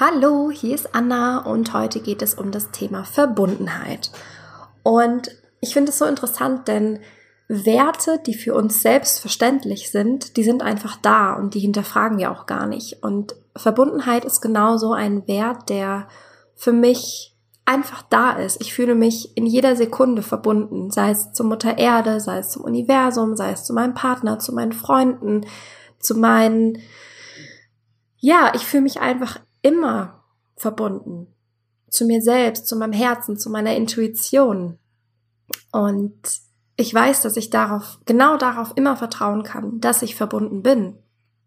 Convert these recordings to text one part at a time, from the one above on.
Hallo, hier ist Anna und heute geht es um das Thema Verbundenheit. Und ich finde es so interessant, denn Werte, die für uns selbstverständlich sind, die sind einfach da und die hinterfragen wir auch gar nicht. Und Verbundenheit ist genauso ein Wert, der für mich einfach da ist. Ich fühle mich in jeder Sekunde verbunden, sei es zur Mutter Erde, sei es zum Universum, sei es zu meinem Partner, zu meinen Freunden, zu meinen ja, ich fühle mich einfach immer verbunden. Zu mir selbst, zu meinem Herzen, zu meiner Intuition. Und ich weiß, dass ich darauf, genau darauf immer vertrauen kann, dass ich verbunden bin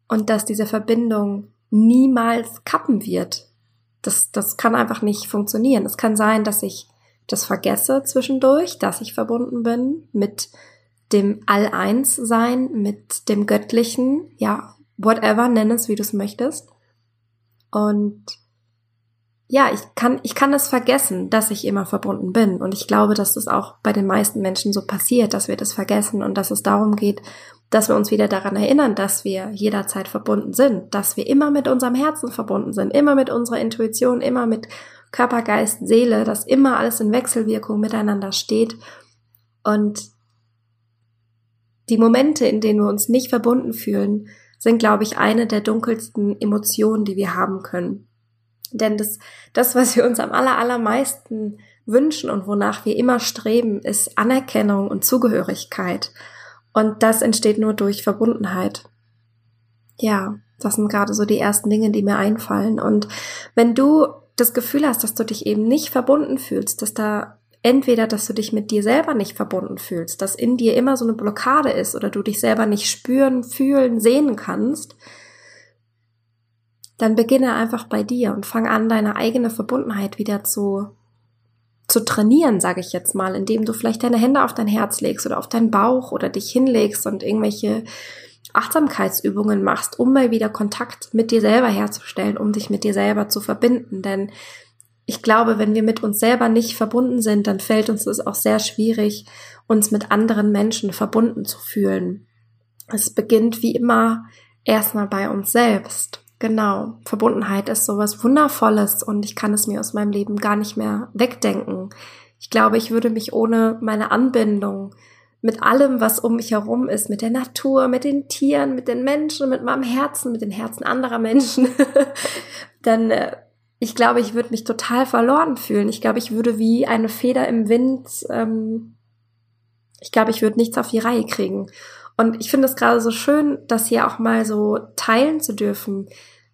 und dass diese Verbindung niemals kappen wird. Das, das kann einfach nicht funktionieren. Es kann sein, dass ich das vergesse zwischendurch, dass ich verbunden bin mit dem All-Eins-Sein, mit dem Göttlichen, ja, whatever, nenn es, wie du es möchtest. Und ja, ich kann, ich kann es vergessen, dass ich immer verbunden bin. Und ich glaube, dass das auch bei den meisten Menschen so passiert, dass wir das vergessen und dass es darum geht, dass wir uns wieder daran erinnern, dass wir jederzeit verbunden sind, dass wir immer mit unserem Herzen verbunden sind, immer mit unserer Intuition, immer mit Körper, Geist, Seele, dass immer alles in Wechselwirkung miteinander steht. Und die Momente, in denen wir uns nicht verbunden fühlen, sind, glaube ich, eine der dunkelsten Emotionen, die wir haben können. Denn das, das, was wir uns am aller, allermeisten wünschen und wonach wir immer streben, ist Anerkennung und Zugehörigkeit. Und das entsteht nur durch Verbundenheit. Ja, das sind gerade so die ersten Dinge, die mir einfallen. Und wenn du das Gefühl hast, dass du dich eben nicht verbunden fühlst, dass da entweder, dass du dich mit dir selber nicht verbunden fühlst, dass in dir immer so eine Blockade ist oder du dich selber nicht spüren, fühlen, sehen kannst, dann beginne einfach bei dir und fang an, deine eigene Verbundenheit wieder zu, zu trainieren, sage ich jetzt mal, indem du vielleicht deine Hände auf dein Herz legst oder auf deinen Bauch oder dich hinlegst und irgendwelche Achtsamkeitsübungen machst, um mal wieder Kontakt mit dir selber herzustellen, um dich mit dir selber zu verbinden. Denn ich glaube, wenn wir mit uns selber nicht verbunden sind, dann fällt uns es auch sehr schwierig, uns mit anderen Menschen verbunden zu fühlen. Es beginnt wie immer erstmal bei uns selbst. Genau. Verbundenheit ist sowas Wundervolles und ich kann es mir aus meinem Leben gar nicht mehr wegdenken. Ich glaube, ich würde mich ohne meine Anbindung mit allem, was um mich herum ist, mit der Natur, mit den Tieren, mit den Menschen, mit meinem Herzen, mit den Herzen anderer Menschen, dann äh, ich glaube, ich würde mich total verloren fühlen. Ich glaube, ich würde wie eine Feder im Wind, ähm, ich glaube, ich würde nichts auf die Reihe kriegen. Und ich finde es gerade so schön, das hier auch mal so teilen zu dürfen.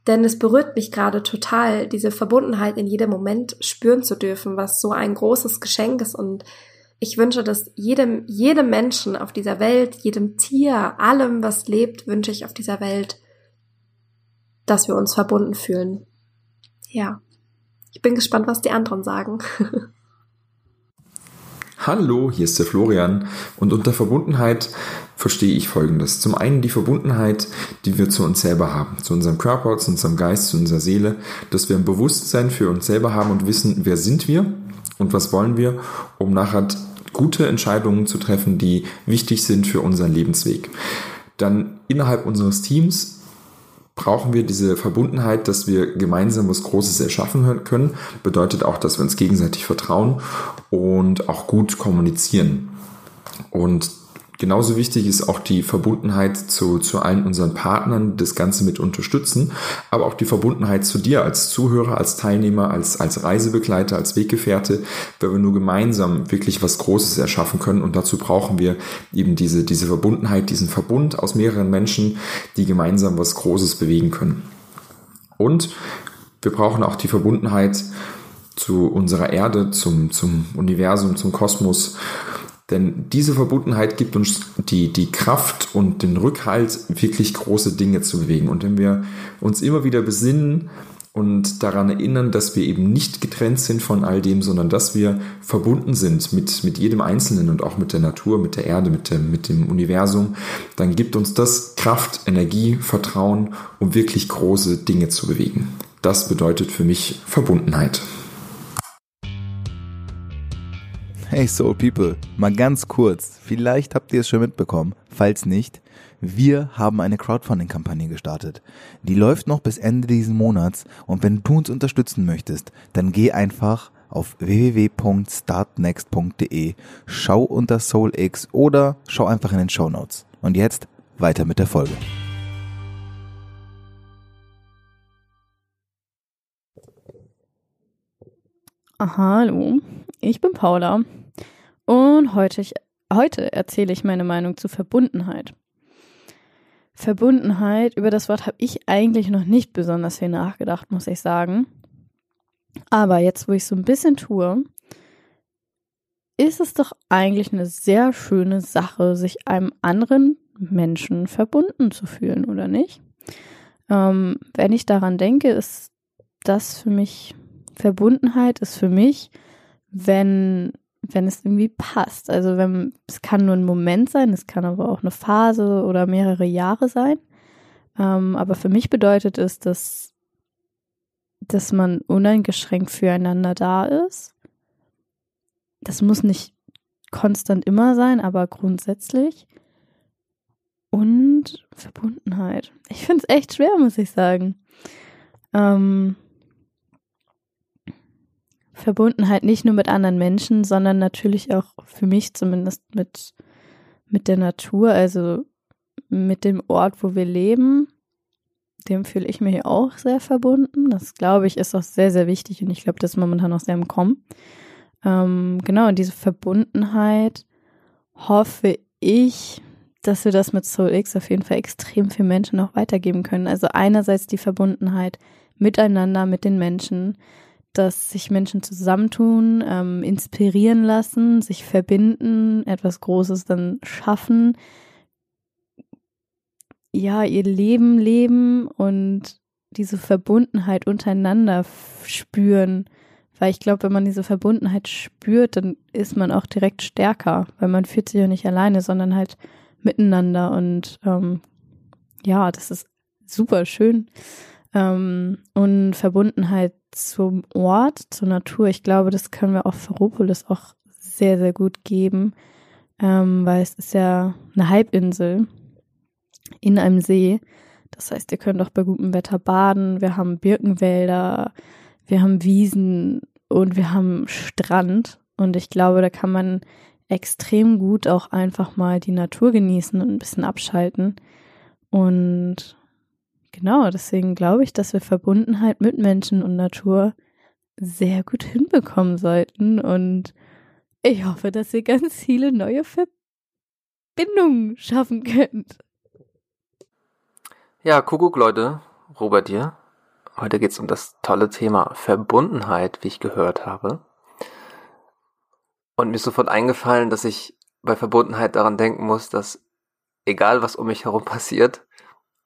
Denn es berührt mich gerade total, diese Verbundenheit in jedem Moment spüren zu dürfen, was so ein großes Geschenk ist. Und ich wünsche, dass jedem, jedem Menschen auf dieser Welt, jedem Tier, allem, was lebt, wünsche ich auf dieser Welt, dass wir uns verbunden fühlen ja, ich bin gespannt, was die anderen sagen. Hallo, hier ist der Florian und unter Verbundenheit verstehe ich Folgendes. Zum einen die Verbundenheit, die wir zu uns selber haben, zu unserem Körper, zu unserem Geist, zu unserer Seele, dass wir ein Bewusstsein für uns selber haben und wissen, wer sind wir und was wollen wir, um nachher gute Entscheidungen zu treffen, die wichtig sind für unseren Lebensweg. Dann innerhalb unseres Teams brauchen wir diese Verbundenheit, dass wir gemeinsam was Großes erschaffen können. Bedeutet auch, dass wir uns gegenseitig vertrauen und auch gut kommunizieren. Und genauso wichtig ist auch die Verbundenheit zu, zu allen unseren Partnern, das Ganze mit unterstützen, aber auch die Verbundenheit zu dir als Zuhörer, als Teilnehmer, als, als Reisebegleiter, als Weggefährte, weil wir nur gemeinsam wirklich was Großes erschaffen können und dazu brauchen wir eben diese, diese Verbundenheit, diesen Verbund aus mehreren Menschen, die gemeinsam was Großes bewegen können. Und wir brauchen auch die Verbundenheit zu unserer Erde, zum, zum Universum, zum Kosmos. Denn diese Verbundenheit gibt uns die, die Kraft und den Rückhalt, wirklich große Dinge zu bewegen. Und wenn wir uns immer wieder besinnen und daran erinnern, dass wir eben nicht getrennt sind von all dem, sondern dass wir verbunden sind mit, mit jedem Einzelnen und auch mit der Natur, mit der Erde, mit dem, mit dem Universum, dann gibt uns das Kraft, Energie, Vertrauen, um wirklich große Dinge zu bewegen. Das bedeutet für mich Verbundenheit. Hey Soul People, mal ganz kurz, vielleicht habt ihr es schon mitbekommen, falls nicht, wir haben eine Crowdfunding-Kampagne gestartet. Die läuft noch bis Ende diesen Monats und wenn du uns unterstützen möchtest, dann geh einfach auf www.startnext.de, schau unter SoulX oder schau einfach in den Show Notes. Und jetzt weiter mit der Folge. Hallo, ich bin Paula und heute, heute erzähle ich meine Meinung zu Verbundenheit. Verbundenheit, über das Wort habe ich eigentlich noch nicht besonders viel nachgedacht, muss ich sagen. Aber jetzt, wo ich so ein bisschen tue, ist es doch eigentlich eine sehr schöne Sache, sich einem anderen Menschen verbunden zu fühlen, oder nicht? Ähm, wenn ich daran denke, ist das für mich Verbundenheit ist für mich, wenn, wenn es irgendwie passt. Also wenn, es kann nur ein Moment sein, es kann aber auch eine Phase oder mehrere Jahre sein. Ähm, aber für mich bedeutet es, dass, dass man uneingeschränkt füreinander da ist. Das muss nicht konstant immer sein, aber grundsätzlich. Und Verbundenheit. Ich finde es echt schwer, muss ich sagen. Ähm, Verbundenheit nicht nur mit anderen Menschen, sondern natürlich auch für mich zumindest mit, mit der Natur, also mit dem Ort, wo wir leben. Dem fühle ich mich auch sehr verbunden. Das glaube ich ist auch sehr, sehr wichtig und ich glaube, das ist momentan auch sehr im Kommen. Ähm, genau, und diese Verbundenheit hoffe ich, dass wir das mit Soul X auf jeden Fall extrem vielen Menschen auch weitergeben können. Also einerseits die Verbundenheit miteinander, mit den Menschen, dass sich Menschen zusammentun, ähm, inspirieren lassen, sich verbinden, etwas Großes dann schaffen, ja, ihr Leben leben und diese Verbundenheit untereinander spüren. Weil ich glaube, wenn man diese Verbundenheit spürt, dann ist man auch direkt stärker, weil man fühlt sich ja nicht alleine, sondern halt miteinander. Und ähm, ja, das ist super schön. Ähm, und Verbundenheit zum Ort, zur Natur. Ich glaube, das können wir auf Ferropolis auch sehr, sehr gut geben, ähm, weil es ist ja eine Halbinsel in einem See. Das heißt, ihr könnt auch bei gutem Wetter baden. Wir haben Birkenwälder, wir haben Wiesen und wir haben Strand. Und ich glaube, da kann man extrem gut auch einfach mal die Natur genießen und ein bisschen abschalten. Und Genau, deswegen glaube ich, dass wir Verbundenheit mit Menschen und Natur sehr gut hinbekommen sollten. Und ich hoffe, dass ihr ganz viele neue Verbindungen schaffen könnt. Ja, Kuckuck, Leute. Robert hier. Heute geht es um das tolle Thema Verbundenheit, wie ich gehört habe. Und mir ist sofort eingefallen, dass ich bei Verbundenheit daran denken muss, dass egal was um mich herum passiert,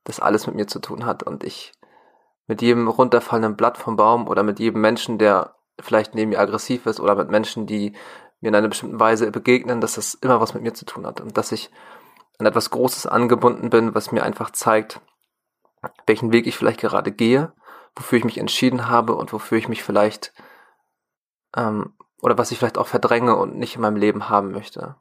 das alles mit mir zu tun hat und ich mit jedem runterfallenden Blatt vom Baum oder mit jedem Menschen, der vielleicht neben mir aggressiv ist oder mit Menschen, die mir in einer bestimmten Weise begegnen, dass das immer was mit mir zu tun hat und dass ich an etwas Großes angebunden bin, was mir einfach zeigt, welchen Weg ich vielleicht gerade gehe, wofür ich mich entschieden habe und wofür ich mich vielleicht ähm, oder was ich vielleicht auch verdränge und nicht in meinem Leben haben möchte.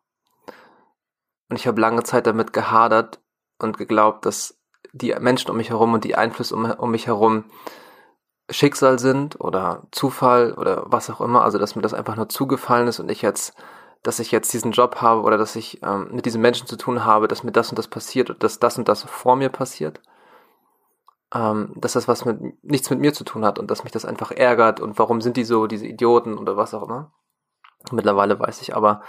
Und ich habe lange Zeit damit gehadert und geglaubt, dass die Menschen um mich herum und die Einflüsse um, um mich herum Schicksal sind oder Zufall oder was auch immer, also dass mir das einfach nur zugefallen ist und ich jetzt dass ich jetzt diesen Job habe oder dass ich ähm, mit diesen Menschen zu tun habe, dass mir das und das passiert oder dass das und das vor mir passiert. Ähm, dass das was mit nichts mit mir zu tun hat und dass mich das einfach ärgert und warum sind die so, diese Idioten oder was auch immer. Mittlerweile weiß ich aber,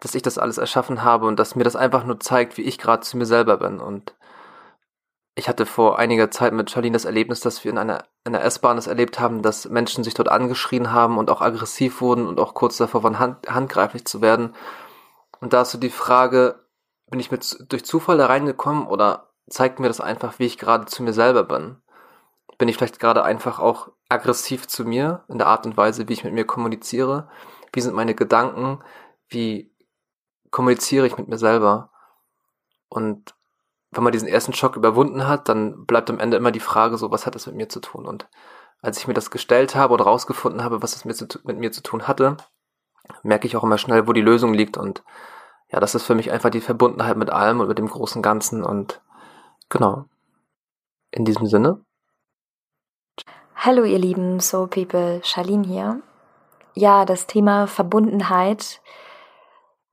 dass ich das alles erschaffen habe und dass mir das einfach nur zeigt, wie ich gerade zu mir selber bin. Und ich hatte vor einiger Zeit mit Charlene das Erlebnis, dass wir in einer, in einer S-Bahn das erlebt haben, dass Menschen sich dort angeschrien haben und auch aggressiv wurden und auch kurz davor waren, hand, handgreiflich zu werden. Und da ist so die Frage, bin ich mit, durch Zufall da reingekommen oder zeigt mir das einfach, wie ich gerade zu mir selber bin? Bin ich vielleicht gerade einfach auch aggressiv zu mir in der Art und Weise, wie ich mit mir kommuniziere? Wie sind meine Gedanken? Wie kommuniziere ich mit mir selber. Und wenn man diesen ersten Schock überwunden hat, dann bleibt am Ende immer die Frage so, was hat das mit mir zu tun? Und als ich mir das gestellt habe und rausgefunden habe, was es mit, mir zu tun hatte, merke ich auch immer schnell, wo die Lösung liegt. Und ja, das ist für mich einfach die Verbundenheit mit allem und mit dem großen Ganzen. Und genau. In diesem Sinne. Hallo ihr lieben Soul People, Charlene hier. Ja, das Thema Verbundenheit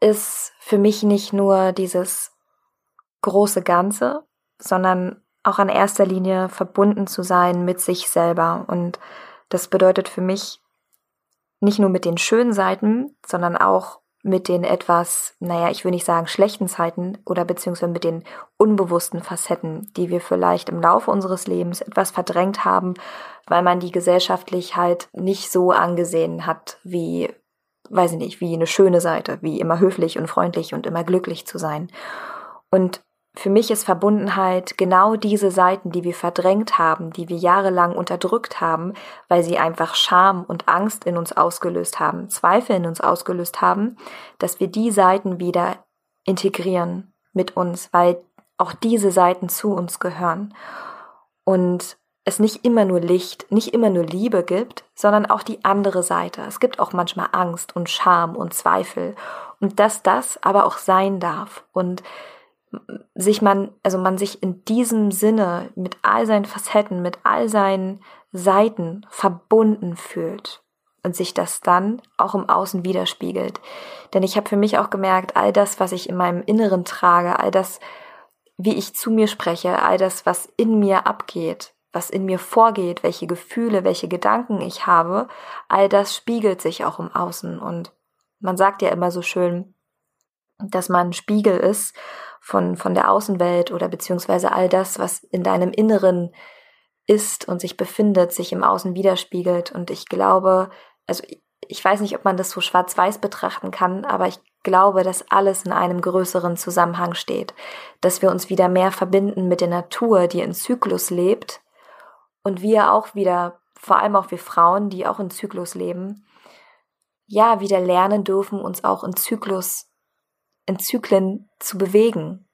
ist für mich nicht nur dieses große Ganze, sondern auch an erster Linie verbunden zu sein mit sich selber. Und das bedeutet für mich nicht nur mit den schönen Seiten, sondern auch mit den etwas, naja, ich will nicht sagen schlechten Zeiten oder beziehungsweise mit den unbewussten Facetten, die wir vielleicht im Laufe unseres Lebens etwas verdrängt haben, weil man die gesellschaftlich halt nicht so angesehen hat, wie weiß ich nicht, wie eine schöne Seite, wie immer höflich und freundlich und immer glücklich zu sein. Und für mich ist Verbundenheit genau diese Seiten, die wir verdrängt haben, die wir jahrelang unterdrückt haben, weil sie einfach Scham und Angst in uns ausgelöst haben, Zweifel in uns ausgelöst haben, dass wir die Seiten wieder integrieren mit uns, weil auch diese Seiten zu uns gehören. Und es nicht immer nur Licht, nicht immer nur Liebe gibt, sondern auch die andere Seite. Es gibt auch manchmal Angst und Scham und Zweifel und dass das aber auch sein darf und sich man, also man sich in diesem Sinne mit all seinen Facetten, mit all seinen Seiten verbunden fühlt und sich das dann auch im Außen widerspiegelt. Denn ich habe für mich auch gemerkt, all das, was ich in meinem Inneren trage, all das, wie ich zu mir spreche, all das, was in mir abgeht, was in mir vorgeht, welche Gefühle, welche Gedanken ich habe, all das spiegelt sich auch im Außen. Und man sagt ja immer so schön, dass man ein Spiegel ist von, von der Außenwelt oder beziehungsweise all das, was in deinem Inneren ist und sich befindet, sich im Außen widerspiegelt. Und ich glaube, also ich weiß nicht, ob man das so schwarz-weiß betrachten kann, aber ich glaube, dass alles in einem größeren Zusammenhang steht, dass wir uns wieder mehr verbinden mit der Natur, die in Zyklus lebt und wir auch wieder, vor allem auch wir Frauen, die auch in Zyklus leben, ja, wieder lernen dürfen, uns auch in Zyklus, in Zyklen zu bewegen.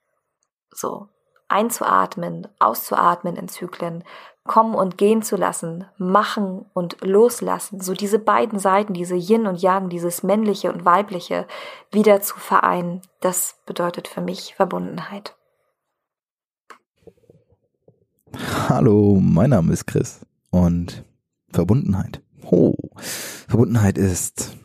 So. Einzuatmen, auszuatmen in Zyklen, kommen und gehen zu lassen, machen und loslassen, so diese beiden Seiten, diese Yin und Yang, dieses männliche und weibliche wieder zu vereinen, das bedeutet für mich Verbundenheit. Hallo, mein Name ist Chris und Verbundenheit. Oh, Verbundenheit ist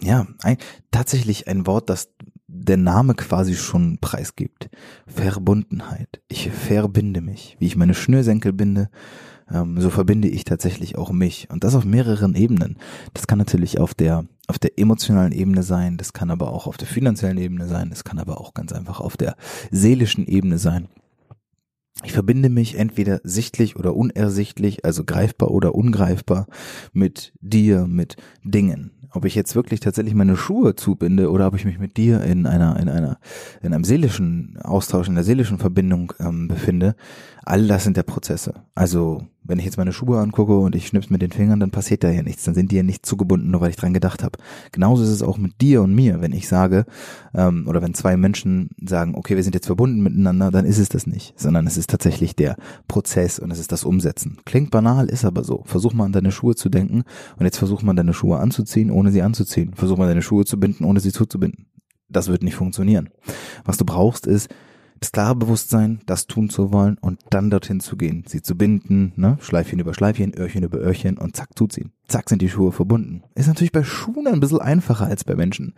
ja ein, tatsächlich ein Wort, das der Name quasi schon preisgibt. Verbundenheit. Ich verbinde mich. Wie ich meine Schnürsenkel binde, ähm, so verbinde ich tatsächlich auch mich. Und das auf mehreren Ebenen. Das kann natürlich auf der, auf der emotionalen Ebene sein, das kann aber auch auf der finanziellen Ebene sein, das kann aber auch ganz einfach auf der seelischen Ebene sein. Ich verbinde mich entweder sichtlich oder unersichtlich, also greifbar oder ungreifbar mit dir, mit Dingen. Ob ich jetzt wirklich tatsächlich meine Schuhe zubinde oder ob ich mich mit dir in einer, in einer, in einem seelischen Austausch, in der seelischen Verbindung ähm, befinde, all das sind der Prozesse. Also wenn ich jetzt meine Schuhe angucke und ich schnips mit den Fingern, dann passiert da ja nichts. Dann sind die ja nicht zugebunden, nur weil ich dran gedacht habe. Genauso ist es auch mit dir und mir. Wenn ich sage, ähm, oder wenn zwei Menschen sagen, okay, wir sind jetzt verbunden miteinander, dann ist es das nicht. Sondern es ist tatsächlich der Prozess und es ist das Umsetzen. Klingt banal, ist aber so. Versuch mal an deine Schuhe zu denken und jetzt versuch mal deine Schuhe anzuziehen, ohne sie anzuziehen. Versuch mal deine Schuhe zu binden, ohne sie zuzubinden. Das wird nicht funktionieren. Was du brauchst ist das klare Bewusstsein, das tun zu wollen und dann dorthin zu gehen, sie zu binden, ne? Schleifchen über Schleifchen, Öhrchen über Öhrchen und zack, zuziehen. Zack, sind die Schuhe verbunden. Ist natürlich bei Schuhen ein bisschen einfacher als bei Menschen.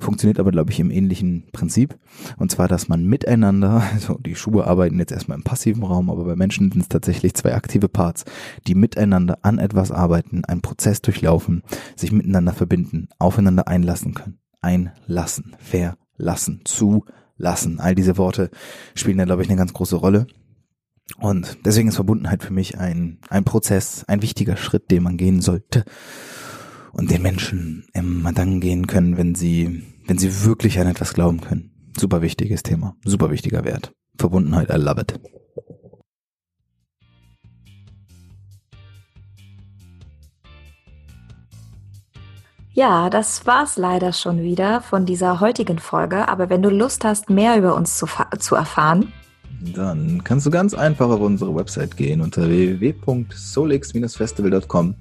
Funktioniert aber, glaube ich, im ähnlichen Prinzip. Und zwar, dass man miteinander, also die Schuhe arbeiten jetzt erstmal im passiven Raum, aber bei Menschen sind es tatsächlich zwei aktive Parts, die miteinander an etwas arbeiten, einen Prozess durchlaufen, sich miteinander verbinden, aufeinander einlassen können. Einlassen, verlassen, zu lassen. All diese Worte spielen da, glaube ich, eine ganz große Rolle. Und deswegen ist Verbundenheit für mich ein, ein Prozess, ein wichtiger Schritt, den man gehen sollte. Und den Menschen immer dann gehen können, wenn sie, wenn sie wirklich an etwas glauben können. Super wichtiges Thema, super wichtiger Wert. Verbundenheit, I love it. Ja, das war's leider schon wieder von dieser heutigen Folge. Aber wenn du Lust hast, mehr über uns zu, zu erfahren, dann kannst du ganz einfach auf unsere Website gehen unter www.solix-festival.com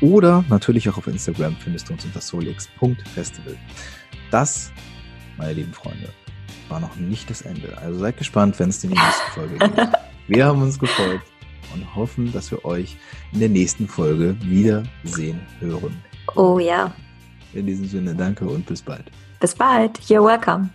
oder natürlich auch auf Instagram findest du uns unter solix.festival. Das, meine lieben Freunde, war noch nicht das Ende. Also seid gespannt, wenn es in die nächste Folge geht. Wir haben uns gefreut und hoffen, dass wir euch in der nächsten Folge wiedersehen hören. Oh ja. In diesem Sinne, danke und bis bald. Bis bald. You're welcome.